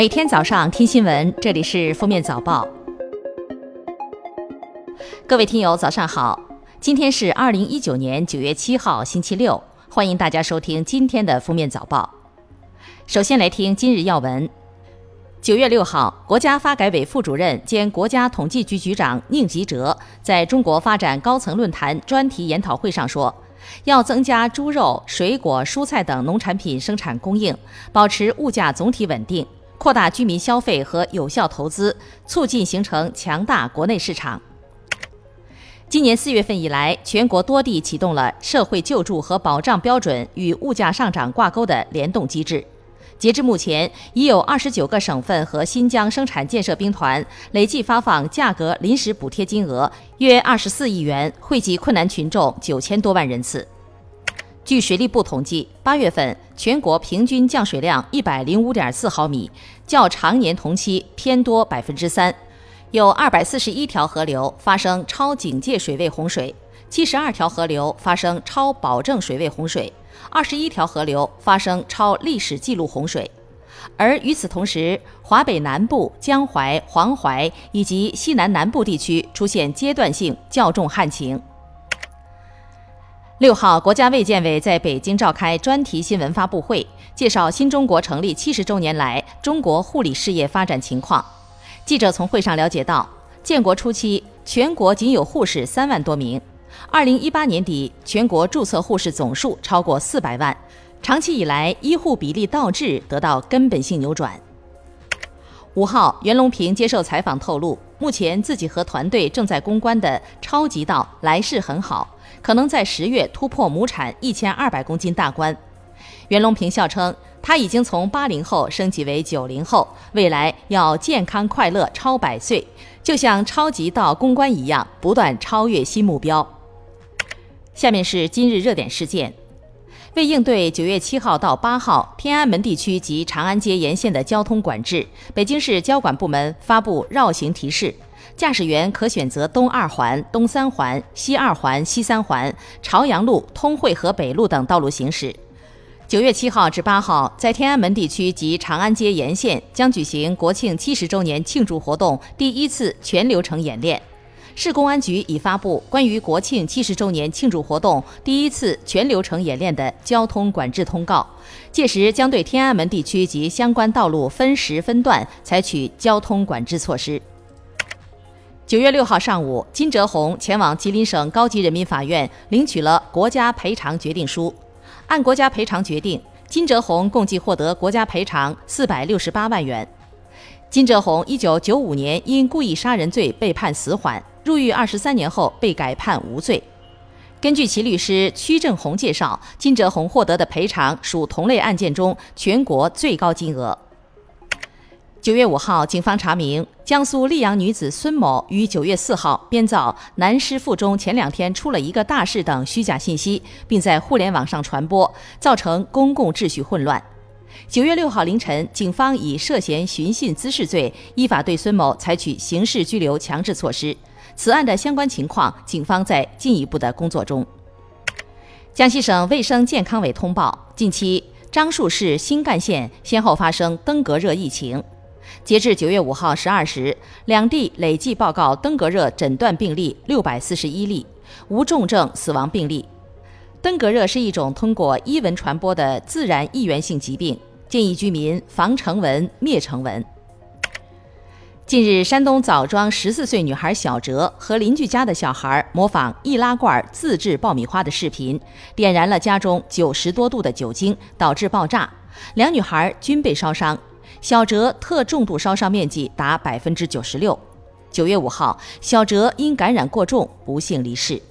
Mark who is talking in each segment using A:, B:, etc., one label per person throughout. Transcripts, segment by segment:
A: 每天早上听新闻，这里是《封面早报》。各位听友，早上好！今天是二零一九年九月七号，星期六。欢迎大家收听今天的《封面早报》。首先来听今日要闻。九月六号，国家发改委副主任兼国家统计局局长宁吉喆在中国发展高层论坛专题研讨会上说。要增加猪肉、水果、蔬菜等农产品生产供应，保持物价总体稳定，扩大居民消费和有效投资，促进形成强大国内市场。今年四月份以来，全国多地启动了社会救助和保障标准与物价上涨挂钩的联动机制。截至目前，已有二十九个省份和新疆生产建设兵团累计发放价格临时补贴金额约二十四亿元，惠及困难群众九千多万人次。据水利部统计，八月份全国平均降水量一百零五点四毫米，较常年同期偏多百分之三。有二百四十一条河流发生超警戒水位洪水，七十二条河流发生超保证水位洪水。二十一条河流发生超历史记录洪水，而与此同时，华北南部、江淮、黄淮以及西南南部地区出现阶段性较重旱情。六号，国家卫健委在北京召开专题新闻发布会，介绍新中国成立七十周年来中国护理事业发展情况。记者从会上了解到，建国初期，全国仅有护士三万多名。二零一八年底，全国注册护士总数超过四百万。长期以来，医护比例倒置得到根本性扭转。五号，袁隆平接受采访透露，目前自己和团队正在攻关的超级稻来势很好，可能在十月突破亩产一千二百公斤大关。袁隆平笑称，他已经从八零后升级为九零后，未来要健康快乐超百岁，就像超级稻攻关一样，不断超越新目标。下面是今日热点事件。为应对九月七号到八号天安门地区及长安街沿线的交通管制，北京市交管部门发布绕行提示，驾驶员可选择东二环、东三环、西二环、西三环、朝阳路、通惠河北路等道路行驶。九月七号至八号，在天安门地区及长安街沿线将举行国庆七十周年庆祝活动第一次全流程演练。市公安局已发布关于国庆七十周年庆祝活动第一次全流程演练的交通管制通告，届时将对天安门地区及相关道路分时分段采取交通管制措施。九月六号上午，金哲红前往吉林省高级人民法院领取了国家赔偿决定书。按国家赔偿决定，金哲红共计获得国家赔偿四百六十八万元。金哲红一九九五年因故意杀人罪被判死缓。入狱二十三年后被改判无罪。根据其律师屈正红介绍，金哲红获得的赔偿属同类案件中全国最高金额。九月五号，警方查明，江苏溧阳女子孙某于九月四号编造“男师附中前两天出了一个大事”等虚假信息，并在互联网上传播，造成公共秩序混乱。九月六号凌晨，警方以涉嫌寻衅滋事罪，依法对孙某采取刑事拘留强制措施。此案的相关情况，警方在进一步的工作中。江西省卫生健康委通报，近期樟树市新干县先后发生登革热疫情。截至九月五号十二时，两地累计报告登革热诊断病例六百四十一例，无重症死亡病例。登革热是一种通过伊蚊传播的自然疫源性疾病，建议居民防成蚊灭成蚊。近日，山东枣庄十四岁女孩小哲和邻居家的小孩模仿易拉罐自制爆米花的视频，点燃了家中九十多度的酒精，导致爆炸，两女孩均被烧伤。小哲特重度烧伤面积达百分之九十六。九月五号，小哲因感染过重不幸离世。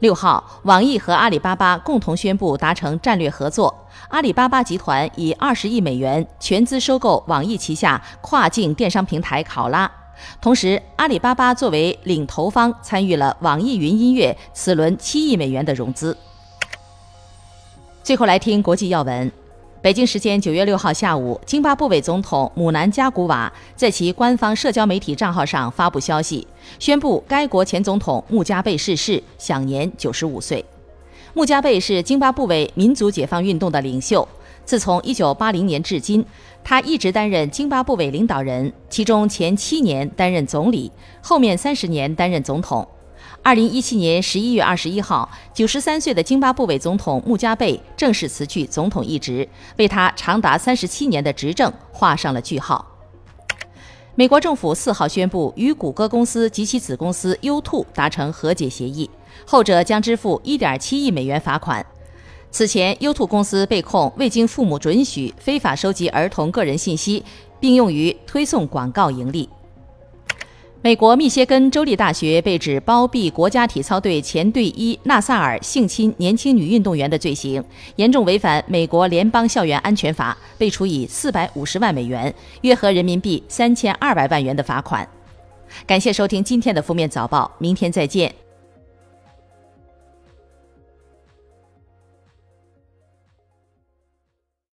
A: 六号，网易和阿里巴巴共同宣布达成战略合作。阿里巴巴集团以二十亿美元全资收购网易旗下跨境电商平台考拉，同时，阿里巴巴作为领投方参与了网易云音乐此轮七亿美元的融资。最后来听国际要闻。北京时间九月六号下午，津巴布韦总统姆南加古瓦在其官方社交媒体账号上发布消息，宣布该国前总统穆加贝逝世，享年九十五岁。穆加贝是津巴布韦民族解放运动的领袖，自从1980年至今，他一直担任津巴布韦领导人，其中前七年担任总理，后面三十年担任总统。2017年11月21号，93岁的津巴布韦总统穆加贝正式辞去总统一职，为他长达37年的执政画上了句号。美国政府四号宣布与谷歌公司及其子公司 YouTube 达成和解协议，后者将支付1.7亿美元罚款。此前，YouTube 公司被控未经父母准许非法收集儿童个人信息，并用于推送广告盈利。美国密歇根州立大学被指包庇国家体操队前队医纳萨尔性侵年轻女运动员的罪行，严重违反美国联邦校园安全法，被处以四百五十万美元（约合人民币三千二百万元）的罚款。感谢收听今天的负面早报，明天再见。